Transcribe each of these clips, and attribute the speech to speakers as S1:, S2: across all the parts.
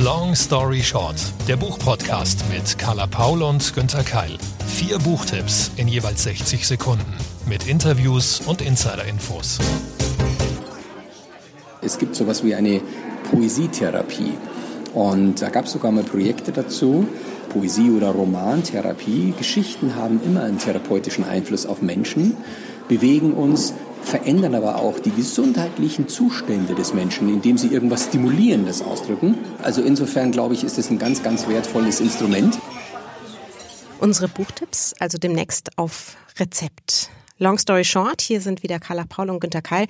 S1: Long Story Short, der Buchpodcast mit Carla Paul und Günther Keil. Vier Buchtipps in jeweils 60 Sekunden mit Interviews und Insider-Infos.
S2: Es gibt sowas wie eine Poesietherapie. Und da gab es sogar mal Projekte dazu. Poesie- oder Romantherapie. Geschichten haben immer einen therapeutischen Einfluss auf Menschen, bewegen uns, verändern aber auch die gesundheitlichen Zustände des Menschen, indem sie irgendwas Stimulierendes ausdrücken. Also insofern glaube ich, ist es ein ganz, ganz wertvolles Instrument.
S3: Unsere Buchtipps, also demnächst auf Rezept. Long story short, hier sind wieder Carla Paul und Günter Keil.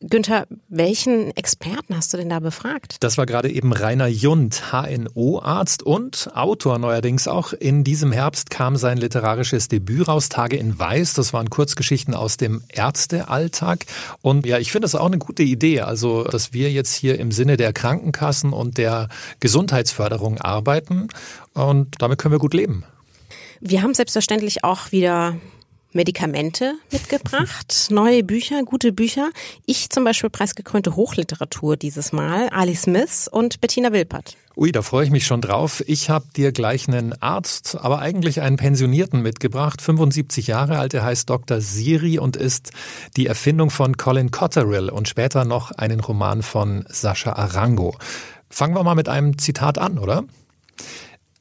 S3: Günther, welchen Experten hast du denn da befragt?
S1: Das war gerade eben Rainer Jund, HNO-Arzt und Autor neuerdings auch. In diesem Herbst kam sein literarisches Debüt raus, Tage in Weiß. Das waren Kurzgeschichten aus dem Ärztealltag. Und ja, ich finde das auch eine gute Idee. Also, dass wir jetzt hier im Sinne der Krankenkassen und der Gesundheitsförderung arbeiten. Und damit können wir gut leben.
S3: Wir haben selbstverständlich auch wieder Medikamente mitgebracht, neue Bücher, gute Bücher. Ich zum Beispiel preisgekrönte Hochliteratur dieses Mal, Ali Smith und Bettina Wilpert.
S1: Ui, da freue ich mich schon drauf. Ich habe dir gleich einen Arzt, aber eigentlich einen Pensionierten mitgebracht, 75 Jahre alt. Er heißt Dr. Siri und ist die Erfindung von Colin Cotterill und später noch einen Roman von Sascha Arango. Fangen wir mal mit einem Zitat an, oder?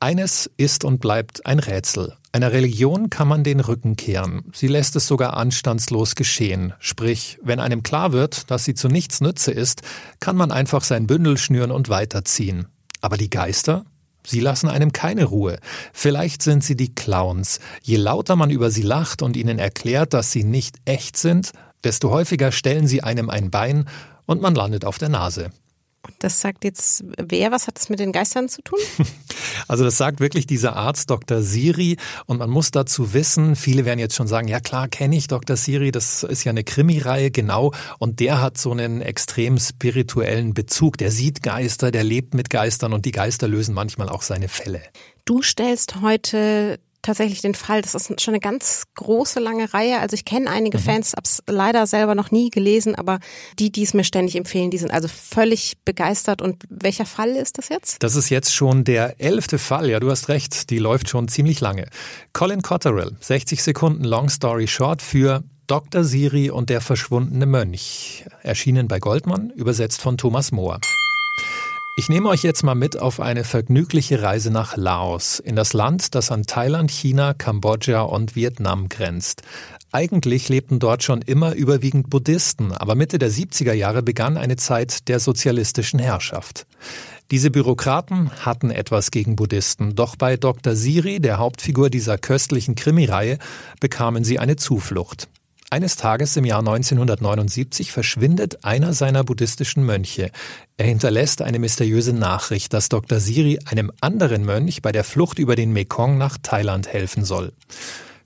S1: Eines ist und bleibt ein Rätsel. Einer Religion kann man den Rücken kehren. Sie lässt es sogar anstandslos geschehen. Sprich, wenn einem klar wird, dass sie zu nichts Nütze ist, kann man einfach sein Bündel schnüren und weiterziehen. Aber die Geister? Sie lassen einem keine Ruhe. Vielleicht sind sie die Clowns. Je lauter man über sie lacht und ihnen erklärt, dass sie nicht echt sind, desto häufiger stellen sie einem ein Bein und man landet auf der Nase.
S3: Das sagt jetzt wer? Was hat das mit den Geistern zu tun?
S1: Also das sagt wirklich dieser Arzt Dr. Siri und man muss dazu wissen, viele werden jetzt schon sagen, ja klar, kenne ich Dr. Siri, das ist ja eine Krimireihe, genau, und der hat so einen extrem spirituellen Bezug, der sieht Geister, der lebt mit Geistern und die Geister lösen manchmal auch seine Fälle.
S3: Du stellst heute tatsächlich den Fall. Das ist schon eine ganz große, lange Reihe. Also ich kenne einige mhm. Fans, hab's leider selber noch nie gelesen, aber die, die es mir ständig empfehlen, die sind also völlig begeistert. Und welcher Fall ist das jetzt?
S1: Das ist jetzt schon der elfte Fall. Ja, du hast recht. Die läuft schon ziemlich lange. Colin Cotterill, 60 Sekunden Long Story Short für Dr. Siri und der verschwundene Mönch. Erschienen bei Goldmann, übersetzt von Thomas Mohr. Ich nehme euch jetzt mal mit auf eine vergnügliche Reise nach Laos, in das Land, das an Thailand, China, Kambodscha und Vietnam grenzt. Eigentlich lebten dort schon immer überwiegend Buddhisten, aber Mitte der 70er Jahre begann eine Zeit der sozialistischen Herrschaft. Diese Bürokraten hatten etwas gegen Buddhisten, doch bei Dr. Siri, der Hauptfigur dieser köstlichen Krimireihe, bekamen sie eine Zuflucht. Eines Tages im Jahr 1979 verschwindet einer seiner buddhistischen Mönche. Er hinterlässt eine mysteriöse Nachricht, dass Dr. Siri einem anderen Mönch bei der Flucht über den Mekong nach Thailand helfen soll.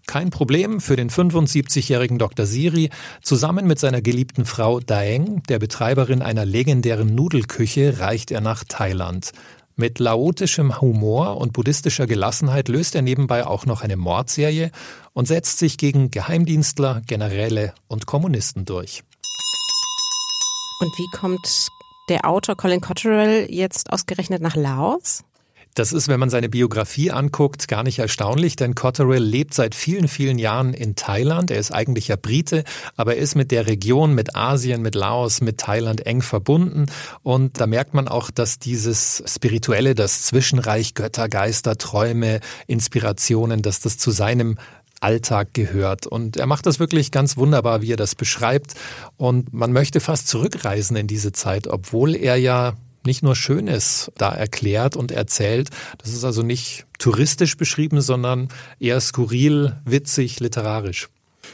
S1: Kein Problem für den 75-jährigen Dr. Siri. Zusammen mit seiner geliebten Frau Daeng, der Betreiberin einer legendären Nudelküche, reicht er nach Thailand. Mit laotischem Humor und buddhistischer Gelassenheit löst er nebenbei auch noch eine Mordserie und setzt sich gegen Geheimdienstler, Generäle und Kommunisten durch.
S3: Und wie kommt der Autor Colin Cotterill jetzt ausgerechnet nach Laos?
S1: Das ist, wenn man seine Biografie anguckt, gar nicht erstaunlich, denn Cotterill lebt seit vielen, vielen Jahren in Thailand. Er ist eigentlich ja Brite, aber er ist mit der Region, mit Asien, mit Laos, mit Thailand eng verbunden. Und da merkt man auch, dass dieses Spirituelle, das Zwischenreich, Götter, Geister, Träume, Inspirationen, dass das zu seinem Alltag gehört. Und er macht das wirklich ganz wunderbar, wie er das beschreibt. Und man möchte fast zurückreisen in diese Zeit, obwohl er ja nicht nur Schönes da erklärt und erzählt. Das ist also nicht touristisch beschrieben, sondern eher skurril, witzig, literarisch.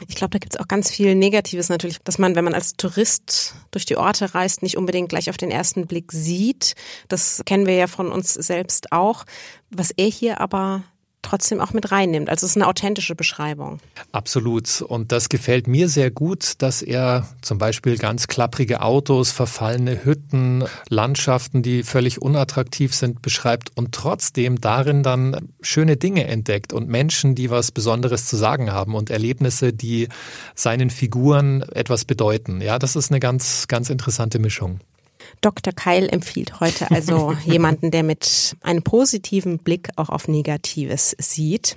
S3: Ich glaube, da gibt es auch ganz viel Negatives natürlich, dass man, wenn man als Tourist durch die Orte reist, nicht unbedingt gleich auf den ersten Blick sieht. Das kennen wir ja von uns selbst auch. Was er hier aber trotzdem auch mit reinnimmt. Also es ist eine authentische Beschreibung.
S1: Absolut. Und das gefällt mir sehr gut, dass er zum Beispiel ganz klapprige Autos, verfallene Hütten, Landschaften, die völlig unattraktiv sind, beschreibt und trotzdem darin dann schöne Dinge entdeckt und Menschen, die was Besonderes zu sagen haben und Erlebnisse, die seinen Figuren etwas bedeuten. Ja, das ist eine ganz, ganz interessante Mischung.
S3: Dr. Keil empfiehlt heute also jemanden, der mit einem positiven Blick auch auf Negatives sieht.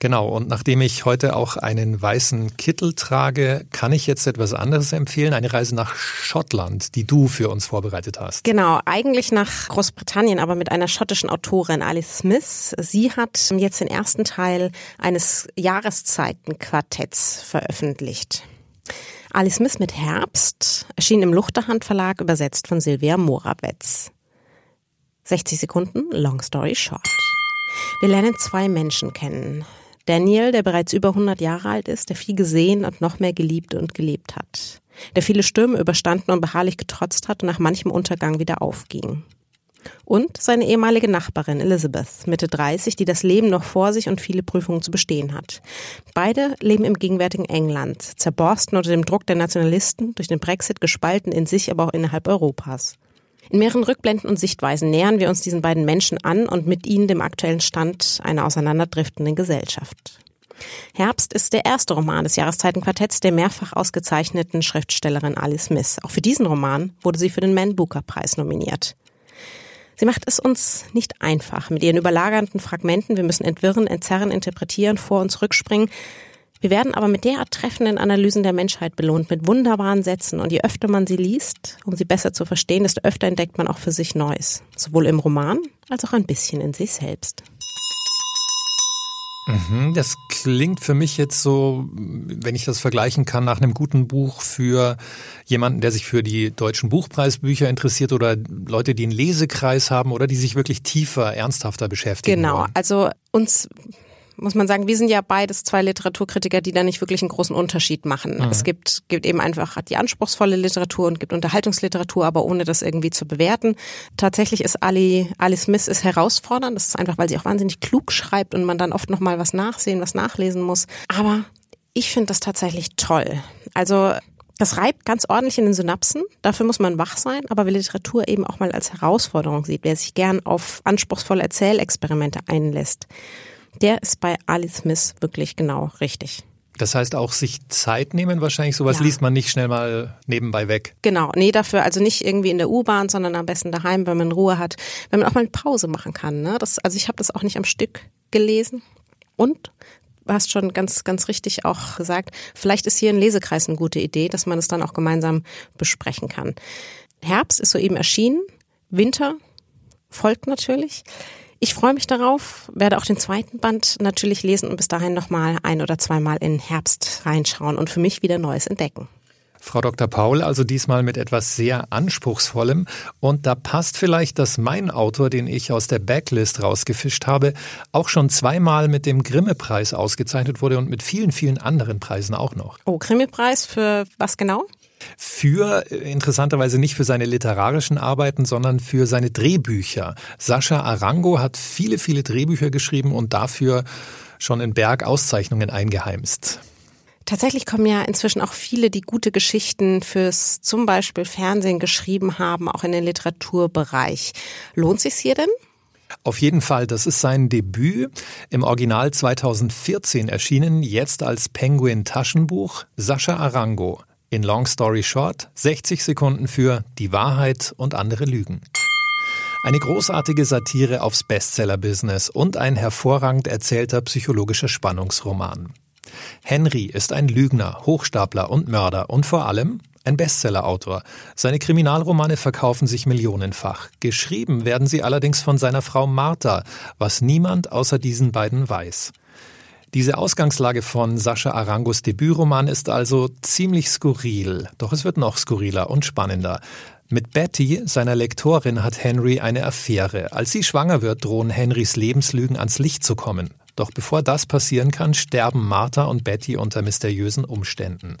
S1: Genau, und nachdem ich heute auch einen weißen Kittel trage, kann ich jetzt etwas anderes empfehlen, eine Reise nach Schottland, die du für uns vorbereitet hast.
S3: Genau, eigentlich nach Großbritannien, aber mit einer schottischen Autorin, Alice Smith. Sie hat jetzt den ersten Teil eines Jahreszeitenquartetts veröffentlicht. Alice Smith mit Herbst erschien im Luchterhand Verlag, übersetzt von Silvia Morawetz. 60 Sekunden, long story short. Wir lernen zwei Menschen kennen. Daniel, der bereits über 100 Jahre alt ist, der viel gesehen und noch mehr geliebt und gelebt hat. Der viele Stürme überstanden und beharrlich getrotzt hat und nach manchem Untergang wieder aufging. Und seine ehemalige Nachbarin Elizabeth, Mitte 30, die das Leben noch vor sich und viele Prüfungen zu bestehen hat. Beide leben im gegenwärtigen England, zerborsten unter dem Druck der Nationalisten, durch den Brexit gespalten in sich, aber auch innerhalb Europas. In mehreren Rückblenden und Sichtweisen nähern wir uns diesen beiden Menschen an und mit ihnen dem aktuellen Stand einer auseinanderdriftenden Gesellschaft. Herbst ist der erste Roman des Jahreszeitenquartetts der mehrfach ausgezeichneten Schriftstellerin Alice Smith. Auch für diesen Roman wurde sie für den Man Booker Preis nominiert. Sie macht es uns nicht einfach mit ihren überlagernden Fragmenten. Wir müssen entwirren, entzerren, interpretieren, vor uns rückspringen. Wir werden aber mit derart treffenden Analysen der Menschheit belohnt, mit wunderbaren Sätzen. Und je öfter man sie liest, um sie besser zu verstehen, desto öfter entdeckt man auch für sich Neues. Sowohl im Roman als auch ein bisschen in sich selbst.
S1: Mhm, das klingt für mich jetzt so, wenn ich das vergleichen kann, nach einem guten Buch für jemanden, der sich für die deutschen Buchpreisbücher interessiert oder Leute, die einen Lesekreis haben oder die sich wirklich tiefer, ernsthafter beschäftigen.
S3: Genau,
S1: wollen.
S3: also uns muss man sagen, wir sind ja beides zwei Literaturkritiker, die da nicht wirklich einen großen Unterschied machen. Mhm. Es gibt, gibt eben einfach die anspruchsvolle Literatur und gibt Unterhaltungsliteratur, aber ohne das irgendwie zu bewerten. Tatsächlich ist Ali, Ali Smith ist herausfordernd. Das ist einfach, weil sie auch wahnsinnig klug schreibt und man dann oft nochmal was nachsehen, was nachlesen muss. Aber ich finde das tatsächlich toll. Also das reibt ganz ordentlich in den Synapsen. Dafür muss man wach sein, aber wer Literatur eben auch mal als Herausforderung sieht, wer sich gern auf anspruchsvolle Erzählexperimente einlässt, der ist bei Ali Smith wirklich genau richtig.
S1: Das heißt auch sich Zeit nehmen wahrscheinlich, sowas ja. liest man nicht schnell mal nebenbei weg.
S3: Genau, nee, dafür also nicht irgendwie in der U-Bahn, sondern am besten daheim, wenn man Ruhe hat, wenn man auch mal eine Pause machen kann. Ne? Das, also ich habe das auch nicht am Stück gelesen. Und du hast schon ganz, ganz richtig auch gesagt, vielleicht ist hier ein Lesekreis eine gute Idee, dass man es dann auch gemeinsam besprechen kann. Herbst ist soeben erschienen, Winter folgt natürlich. Ich freue mich darauf, werde auch den zweiten Band natürlich lesen und bis dahin nochmal ein oder zweimal in Herbst reinschauen und für mich wieder Neues entdecken.
S1: Frau Dr. Paul, also diesmal mit etwas sehr Anspruchsvollem. Und da passt vielleicht, dass mein Autor, den ich aus der Backlist rausgefischt habe, auch schon zweimal mit dem Grimme-Preis ausgezeichnet wurde und mit vielen, vielen anderen Preisen auch noch.
S3: Oh, Grimme-Preis für was genau?
S1: Für äh, interessanterweise nicht für seine literarischen Arbeiten, sondern für seine Drehbücher. Sascha Arango hat viele, viele Drehbücher geschrieben und dafür schon in Berg Auszeichnungen eingeheimst.
S3: Tatsächlich kommen ja inzwischen auch viele, die gute Geschichten fürs zum Beispiel Fernsehen geschrieben haben, auch in den Literaturbereich. Lohnt sich's hier denn?
S1: Auf jeden Fall, das ist sein Debüt, im Original 2014 erschienen, jetzt als Penguin Taschenbuch, Sascha Arango, in Long Story Short 60 Sekunden für Die Wahrheit und andere Lügen. Eine großartige Satire aufs Bestseller-Business und ein hervorragend erzählter psychologischer Spannungsroman. Henry ist ein Lügner, Hochstapler und Mörder und vor allem ein Bestsellerautor. Seine Kriminalromane verkaufen sich millionenfach. Geschrieben werden sie allerdings von seiner Frau Martha, was niemand außer diesen beiden weiß. Diese Ausgangslage von Sascha Arangos Debütroman ist also ziemlich skurril, doch es wird noch skurriler und spannender. Mit Betty, seiner Lektorin, hat Henry eine Affäre. Als sie schwanger wird, drohen Henrys Lebenslügen ans Licht zu kommen. Doch bevor das passieren kann, sterben Martha und Betty unter mysteriösen Umständen.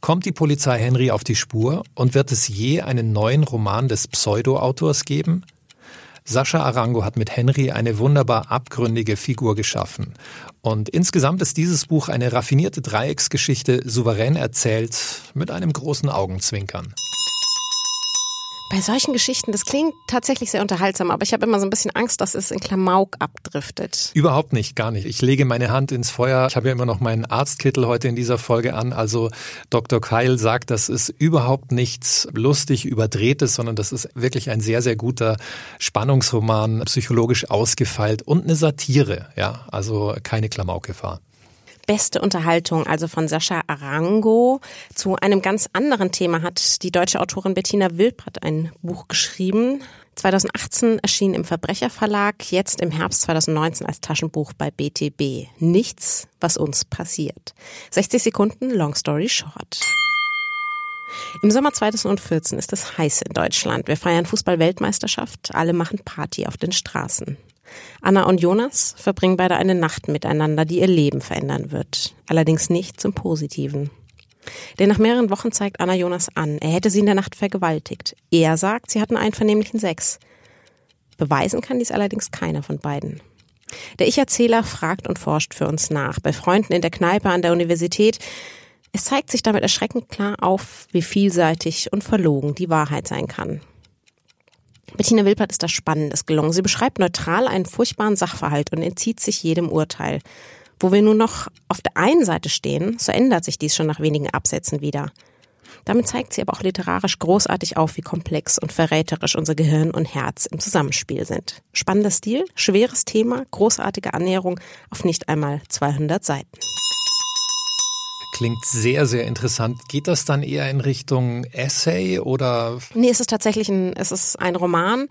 S1: Kommt die Polizei Henry auf die Spur und wird es je einen neuen Roman des Pseudo-Autors geben? Sascha Arango hat mit Henry eine wunderbar abgründige Figur geschaffen. Und insgesamt ist dieses Buch eine raffinierte Dreiecksgeschichte, souverän erzählt, mit einem großen Augenzwinkern.
S3: Bei solchen Geschichten, das klingt tatsächlich sehr unterhaltsam, aber ich habe immer so ein bisschen Angst, dass es in Klamauk abdriftet.
S1: Überhaupt nicht, gar nicht. Ich lege meine Hand ins Feuer. Ich habe ja immer noch meinen Arztkittel heute in dieser Folge an. Also Dr. Keil sagt, das ist überhaupt nichts lustig überdrehtes, sondern das ist wirklich ein sehr, sehr guter Spannungsroman, psychologisch ausgefeilt und eine Satire. Ja, also keine Klamaukgefahr
S3: beste Unterhaltung, also von Sascha Arango. Zu einem ganz anderen Thema hat die deutsche Autorin Bettina Wilpert ein Buch geschrieben. 2018 erschien im Verbrecherverlag, jetzt im Herbst 2019 als Taschenbuch bei BTB. Nichts, was uns passiert. 60 Sekunden, Long Story Short. Im Sommer 2014 ist es heiß in Deutschland. Wir feiern Fußball-Weltmeisterschaft. Alle machen Party auf den Straßen. Anna und Jonas verbringen beide eine Nacht miteinander, die ihr Leben verändern wird. Allerdings nicht zum Positiven. Denn nach mehreren Wochen zeigt Anna Jonas an, er hätte sie in der Nacht vergewaltigt. Er sagt, sie hatten einvernehmlichen Sex. Beweisen kann dies allerdings keiner von beiden. Der Ich-Erzähler fragt und forscht für uns nach. Bei Freunden in der Kneipe an der Universität. Es zeigt sich damit erschreckend klar auf, wie vielseitig und verlogen die Wahrheit sein kann. Bettina Wilpert ist das Spannendes gelungen. Sie beschreibt neutral einen furchtbaren Sachverhalt und entzieht sich jedem Urteil. Wo wir nun noch auf der einen Seite stehen, so ändert sich dies schon nach wenigen Absätzen wieder. Damit zeigt sie aber auch literarisch großartig auf, wie komplex und verräterisch unser Gehirn und Herz im Zusammenspiel sind. Spannender Stil, schweres Thema, großartige Annäherung auf nicht einmal 200 Seiten.
S1: Klingt sehr, sehr interessant. Geht das dann eher in Richtung Essay oder?
S3: Nee, es ist tatsächlich ein, es ist ein Roman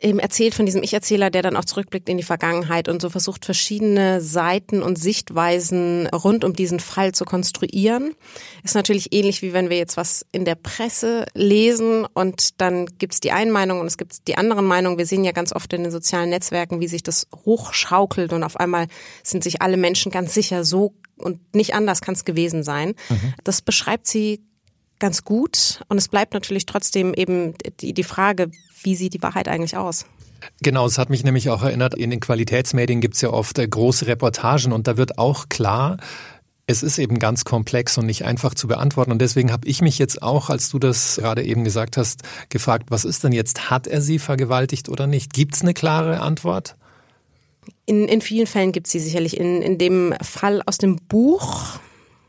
S3: eben erzählt von diesem Ich-Erzähler, der dann auch zurückblickt in die Vergangenheit und so versucht, verschiedene Seiten und Sichtweisen rund um diesen Fall zu konstruieren. Ist natürlich ähnlich wie wenn wir jetzt was in der Presse lesen und dann gibt's die einen Meinung und es gibt die anderen Meinungen. Wir sehen ja ganz oft in den sozialen Netzwerken, wie sich das hochschaukelt und auf einmal sind sich alle Menschen ganz sicher so und nicht anders kann es gewesen sein. Mhm. Das beschreibt sie ganz gut und es bleibt natürlich trotzdem eben die, die Frage, wie sieht die Wahrheit eigentlich aus?
S1: Genau, es hat mich nämlich auch erinnert, in den Qualitätsmedien gibt es ja oft äh, große Reportagen und da wird auch klar, es ist eben ganz komplex und nicht einfach zu beantworten. Und deswegen habe ich mich jetzt auch, als du das gerade eben gesagt hast, gefragt, was ist denn jetzt? Hat er sie vergewaltigt oder nicht? Gibt es eine klare Antwort?
S3: In, in vielen Fällen gibt es sie sicherlich. In, in dem Fall aus dem Buch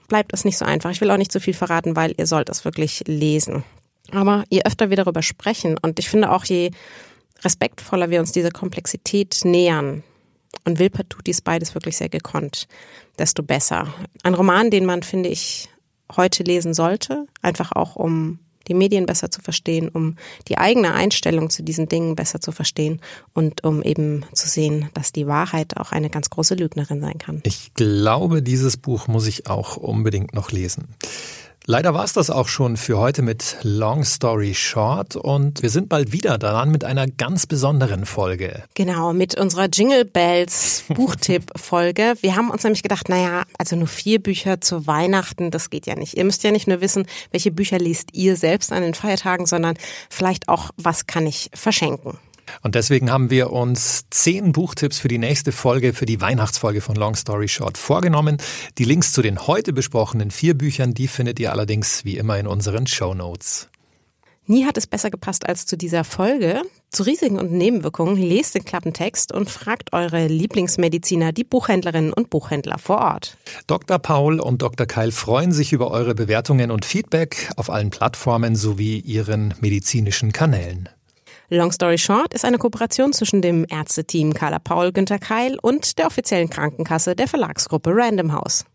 S3: bleibt es nicht so einfach. Ich will auch nicht so viel verraten, weil ihr sollt es wirklich lesen. Aber je öfter wir darüber sprechen und ich finde auch, je respektvoller wir uns dieser Komplexität nähern, und Wilpert tut dies beides wirklich sehr gekonnt, desto besser. Ein Roman, den man, finde ich, heute lesen sollte, einfach auch um die Medien besser zu verstehen, um die eigene Einstellung zu diesen Dingen besser zu verstehen und um eben zu sehen, dass die Wahrheit auch eine ganz große Lügnerin sein kann.
S1: Ich glaube, dieses Buch muss ich auch unbedingt noch lesen. Leider war es das auch schon für heute mit Long Story Short und wir sind bald wieder daran mit einer ganz besonderen Folge.
S3: Genau, mit unserer Jingle Bells Buchtipp-Folge. Wir haben uns nämlich gedacht, naja, also nur vier Bücher zu Weihnachten, das geht ja nicht. Ihr müsst ja nicht nur wissen, welche Bücher liest ihr selbst an den Feiertagen, sondern vielleicht auch, was kann ich verschenken.
S1: Und deswegen haben wir uns zehn Buchtipps für die nächste Folge, für die Weihnachtsfolge von Long Story Short vorgenommen. Die Links zu den heute besprochenen vier Büchern, die findet ihr allerdings wie immer in unseren Show Notes.
S3: Nie hat es besser gepasst als zu dieser Folge. Zu Risiken und Nebenwirkungen lest den Klappentext und fragt eure Lieblingsmediziner, die Buchhändlerinnen und Buchhändler vor Ort.
S1: Dr. Paul und Dr. Keil freuen sich über eure Bewertungen und Feedback auf allen Plattformen sowie ihren medizinischen Kanälen.
S3: Long Story Short ist eine Kooperation zwischen dem Ärzteteam Carla Paul Günter Keil und der offiziellen Krankenkasse der Verlagsgruppe Random House.